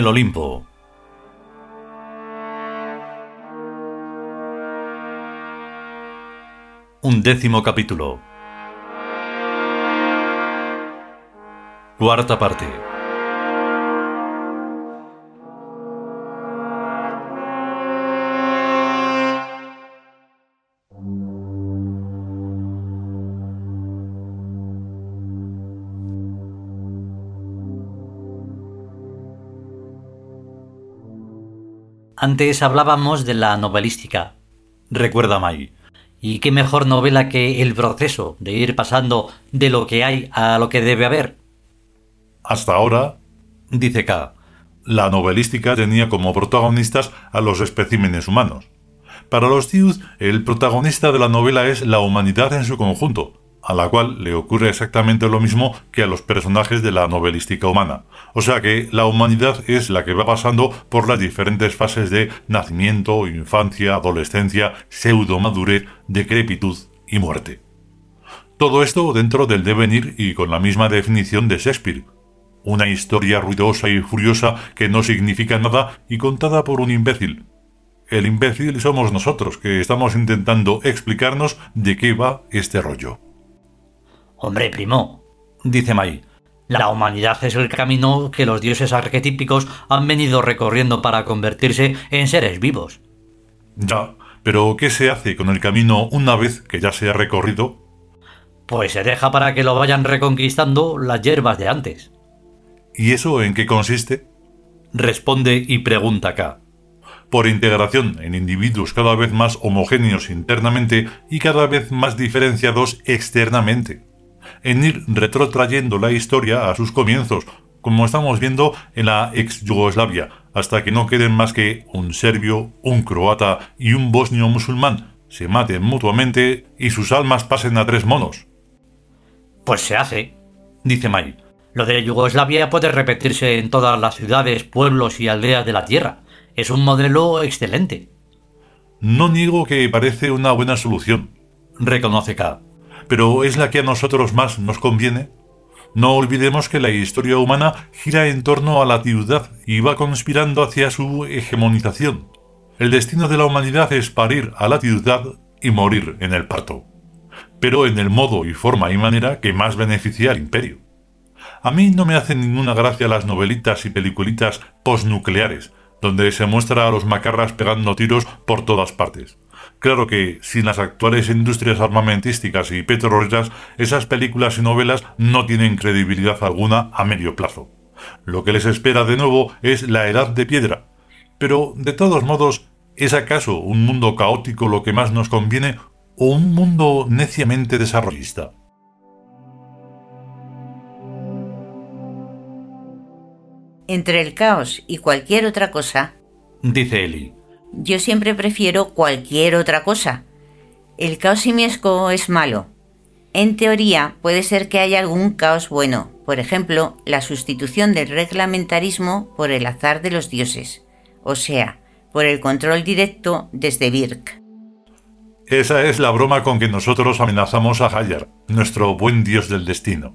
el Olimpo. Un décimo capítulo. Cuarta parte. Antes hablábamos de la novelística. Recuerda Mai. ¿Y qué mejor novela que el proceso de ir pasando de lo que hay a lo que debe haber? Hasta ahora, Dice K. la novelística tenía como protagonistas a los especímenes humanos. Para los Youth, el protagonista de la novela es la humanidad en su conjunto, a la cual le ocurre exactamente lo mismo que a los personajes de la novelística humana. O sea que la humanidad es la que va pasando por las diferentes fases de nacimiento, infancia, adolescencia, pseudo-madurez, decrepitud y muerte. Todo esto dentro del devenir y con la misma definición de Shakespeare. Una historia ruidosa y furiosa que no significa nada y contada por un imbécil. El imbécil somos nosotros, que estamos intentando explicarnos de qué va este rollo. Hombre, primo, Dice Mai. la humanidad es el camino que los dioses arquetípicos han venido recorriendo para convertirse en seres vivos. Ya, pero ¿qué se hace con el camino una vez que ya se ha recorrido? Pues se deja para que lo vayan reconquistando las hierbas de antes. ¿Y eso en qué consiste? Responde y pregunta K. Por integración en individuos cada vez más homogéneos internamente y cada vez más diferenciados externamente. En ir retrotrayendo la historia a sus comienzos, como estamos viendo en la ex Yugoslavia, hasta que no queden más que un serbio, un croata y un bosnio musulmán, se maten mutuamente y sus almas pasen a tres monos. Pues se hace. Dice Mai. Lo de Yugoslavia puede repetirse en todas las ciudades, pueblos y aldeas de la Tierra. Es un modelo excelente. No niego que parece una buena solución, Reconoce K. pero ¿es la que a nosotros más nos conviene? No olvidemos que la historia humana gira en torno a la ciudad y va conspirando hacia su hegemonización. El destino de la humanidad es parir a la ciudad y morir en el parto. Pero en el modo y forma y manera que más beneficia al imperio. A mí no me hacen ninguna gracia las novelitas y peliculitas postnucleares, donde se muestra a los macarras pegando tiros por todas partes. Claro que, sin las actuales industrias armamentísticas y petroleras, esas películas y novelas no tienen credibilidad alguna a medio plazo. Lo que les espera de nuevo es la edad de piedra. Pero, de todos modos, ¿es acaso un mundo caótico lo que más nos conviene o un mundo neciamente desarrollista? Entre el caos y cualquier otra cosa, Dice Eli. Yo siempre prefiero cualquier otra cosa. El caos simiesco es malo. En teoría, puede ser que haya algún caos bueno, por ejemplo, la sustitución del reglamentarismo por el azar de los dioses, o sea, por el control directo desde Birk. Esa es la broma con que nosotros amenazamos a Hayar, nuestro buen dios del destino.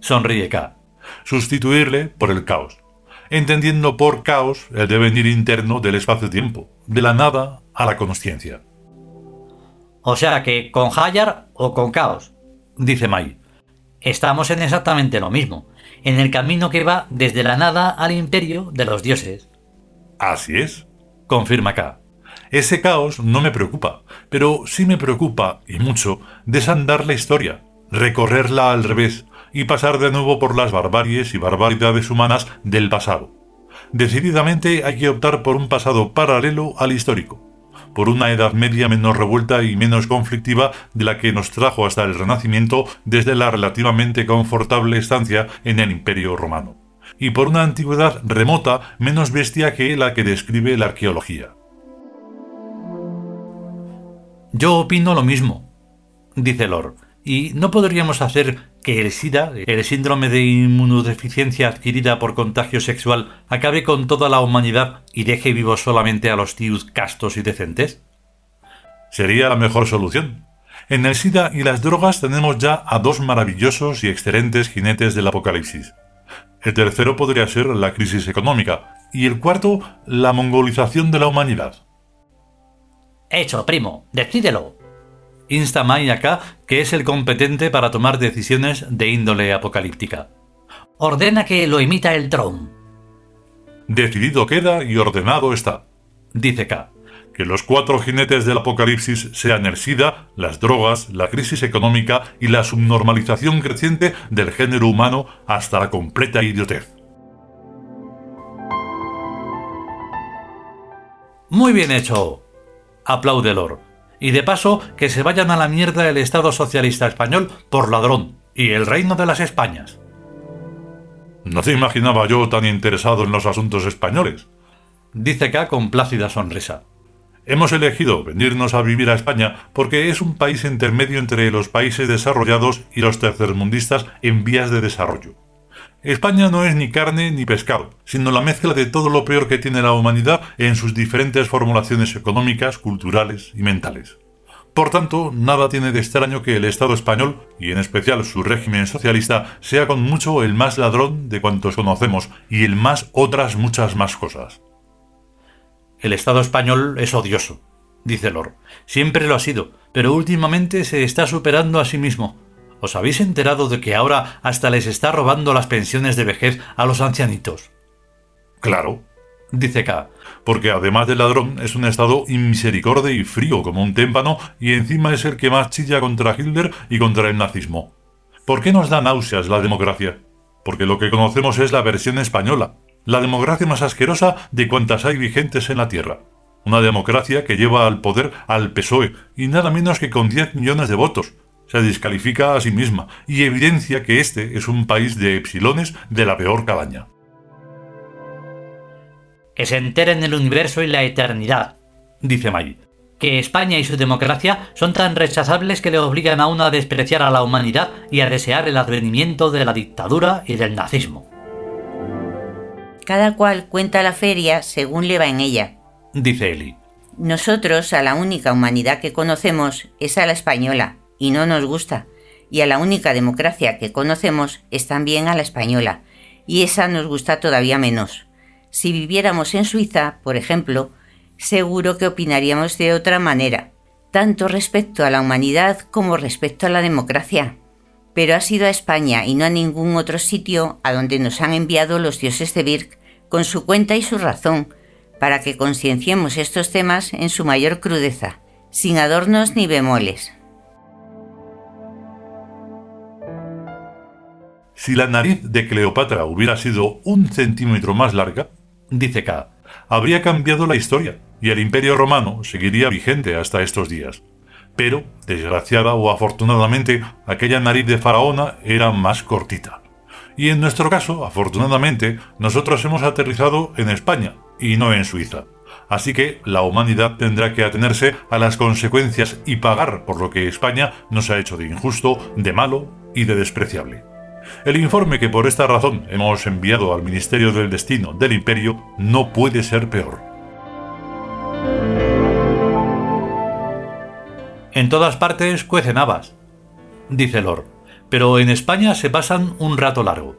Sonríe K. Sustituirle por el caos, entendiendo por caos el devenir interno del espacio-tiempo, de la nada a la consciencia. O sea que con Hayar o con Caos. Dice Mai. Estamos en exactamente lo mismo, en el camino que va desde la nada al imperio de los dioses. Así es. Confirma K. Ese caos no me preocupa, pero sí me preocupa, y mucho, desandar la historia, recorrerla al revés y pasar de nuevo por las barbaries y barbaridades humanas del pasado. Decididamente hay que optar por un pasado paralelo al histórico, por una Edad Media menos revuelta y menos conflictiva de la que nos trajo hasta el Renacimiento desde la relativamente confortable estancia en el Imperio Romano, y por una antigüedad remota menos bestia que la que describe la arqueología. Yo opino lo mismo, dice Lord. ¿Y no podríamos hacer que el SIDA, el síndrome de inmunodeficiencia adquirida por contagio sexual, acabe con toda la humanidad y deje vivos solamente a los tíos castos y decentes? Sería la mejor solución. En el SIDA y las drogas tenemos ya a dos maravillosos y excelentes jinetes del apocalipsis. El tercero podría ser la crisis económica, Y el cuarto, la mongolización de la humanidad. Hecho, primo, decídelo. Insta Mai acá, que es el competente para tomar decisiones de índole apocalíptica. Ordena que lo imita el Tron. Decidido queda y ordenado está. Dice K. Que los cuatro jinetes del apocalipsis sean el SIDA, las drogas, la crisis económica y la subnormalización creciente del género humano hasta la completa idiotez. Muy bien hecho. Aplaude Lord. Y de paso, que se vayan a la mierda el Estado Socialista Español por ladrón y el Reino de las Españas. No te imaginaba yo tan interesado en los asuntos españoles. Dice K con plácida sonrisa. Hemos elegido venirnos a vivir a España porque es un país intermedio entre los países desarrollados y los tercermundistas en vías de desarrollo. España no es ni carne ni pescado, sino la mezcla de todo lo peor que tiene la humanidad en sus diferentes formulaciones económicas, culturales y mentales. Por tanto, nada tiene de extraño que el Estado español, y en especial su régimen socialista, sea con mucho el más ladrón de cuantos conocemos y el más otras muchas más cosas. El Estado español es odioso, dice Lord. Siempre lo ha sido, pero últimamente se está superando a sí mismo. ¿Os habéis enterado de que ahora hasta les está robando las pensiones de vejez a los ancianitos? Claro, dice K. Porque además de ladrón es un estado inmisericorde y frío como un témpano y encima es el que más chilla contra Hitler y contra el nazismo. ¿Por qué nos da náuseas la democracia? Porque lo que conocemos es la versión española, la democracia más asquerosa de cuantas hay vigentes en la Tierra. Una democracia que lleva al poder al PSOE y nada menos que con 10 millones de votos. Se descalifica a sí misma y evidencia que este es un país de epsilones de la peor calaña. Que se enteren el universo y la eternidad, dice May. Que España y su democracia son tan rechazables que le obligan a uno a despreciar a la humanidad y a desear el advenimiento de la dictadura y del nazismo. Cada cual cuenta la feria según le va en ella. Dice Eli. Nosotros a la única humanidad que conocemos es a la española, y no nos gusta. Y a la única democracia que conocemos es también a la española, y esa nos gusta todavía menos. Si viviéramos en Suiza, por ejemplo, seguro que opinaríamos de otra manera, tanto respecto a la humanidad como respecto a la democracia pero ha sido a España y no a ningún otro sitio a donde nos han enviado los dioses de Birk con su cuenta y su razón, para que concienciemos estos temas en su mayor crudeza, sin adornos ni bemoles. Si la nariz de Cleopatra hubiera sido un centímetro más larga, dice K, habría cambiado la historia y el imperio romano seguiría vigente hasta estos días. Pero, desgraciada o afortunadamente, aquella nariz de faraona era más cortita. Y en nuestro caso, afortunadamente, nosotros hemos aterrizado en España y no en Suiza. Así que la humanidad tendrá que atenerse a las consecuencias y pagar por lo que España nos ha hecho de injusto, de malo y de despreciable. El informe que por esta razón hemos enviado al Ministerio del Destino del Imperio no puede ser peor. En todas partes cuecen habas, dice Lord, pero en España se pasan un rato largo.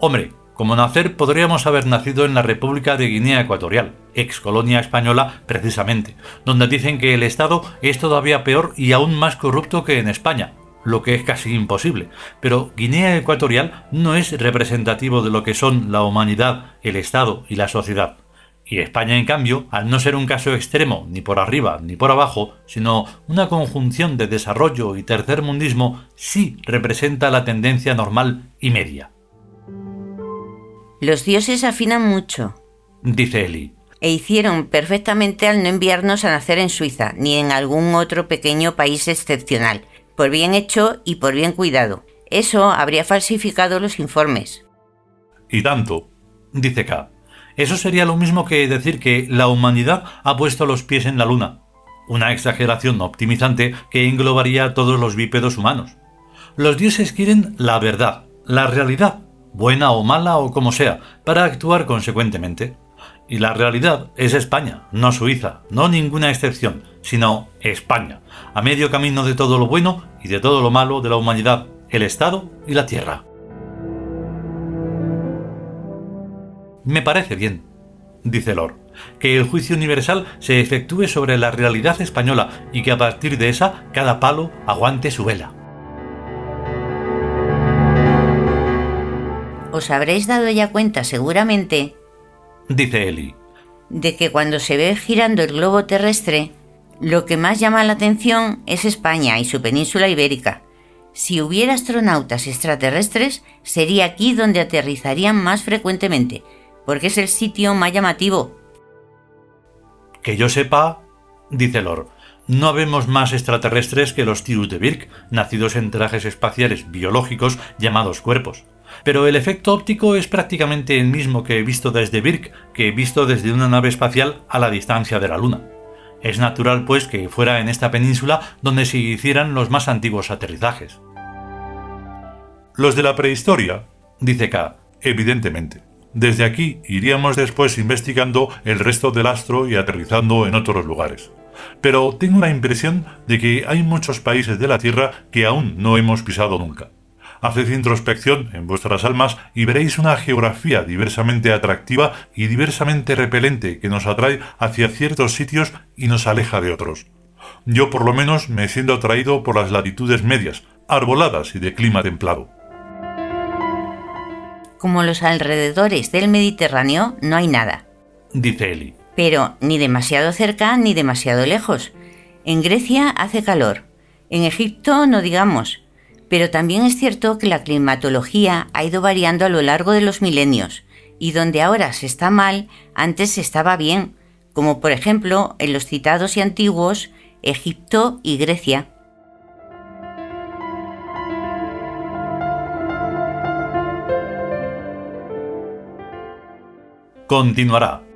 Hombre, como nacer podríamos haber nacido en la República de Guinea Ecuatorial, ex colonia española precisamente, donde dicen que el Estado es todavía peor y aún más corrupto que en España, lo que es casi imposible. Pero Guinea Ecuatorial no es representativo de lo que son la humanidad, el Estado y la sociedad. Y España, en cambio, al no ser un caso extremo, ni por arriba ni por abajo, sino una conjunción de desarrollo y tercermundismo, sí representa la tendencia normal y media. Los dioses afinan mucho, dice Eli. E hicieron perfectamente al no enviarnos a nacer en Suiza, ni en algún otro pequeño país excepcional, por bien hecho y por bien cuidado. Eso habría falsificado los informes. Y tanto, dice K. Eso sería lo mismo que decir que la humanidad ha puesto los pies en la luna, una exageración optimizante que englobaría a todos los bípedos humanos. Los dioses quieren la verdad, la realidad, buena o mala o como sea, para actuar consecuentemente. Y la realidad es España, no Suiza, no ninguna excepción, sino España, a medio camino de todo lo bueno y de todo lo malo de la humanidad, el Estado y la Tierra. Me parece bien, dice Lord, que el juicio universal se efectúe sobre la realidad española y que a partir de esa cada palo aguante su vela. Os habréis dado ya cuenta seguramente, dice Eli, de que cuando se ve girando el globo terrestre, lo que más llama la atención es España y su península ibérica. Si hubiera astronautas extraterrestres, sería aquí donde aterrizarían más frecuentemente, porque es el sitio más llamativo. Que yo sepa, dice Lord, no vemos más extraterrestres que los tíos de Birk, nacidos en trajes espaciales biológicos llamados cuerpos. Pero el efecto óptico es prácticamente el mismo que he visto desde Birk que he visto desde una nave espacial a la distancia de la Luna. Es natural, pues, que fuera en esta península donde se hicieran los más antiguos aterrizajes. Los de la prehistoria, dice K, evidentemente. Desde aquí iríamos después investigando el resto del astro y aterrizando en otros lugares. Pero tengo la impresión de que hay muchos países de la Tierra que aún no hemos pisado nunca. Haced introspección en vuestras almas y veréis una geografía diversamente atractiva y diversamente repelente que nos atrae hacia ciertos sitios y nos aleja de otros. Yo por lo menos me siento atraído por las latitudes medias, arboladas y de clima templado. Como los alrededores del Mediterráneo no hay nada, dice Eli. Pero ni demasiado cerca ni demasiado lejos. En Grecia hace calor. En Egipto no digamos pero también es cierto que la climatología ha ido variando a lo largo de los milenios, y donde ahora se está mal, antes se estaba bien, como por ejemplo en los citados y antiguos Egipto y Grecia. Continuará.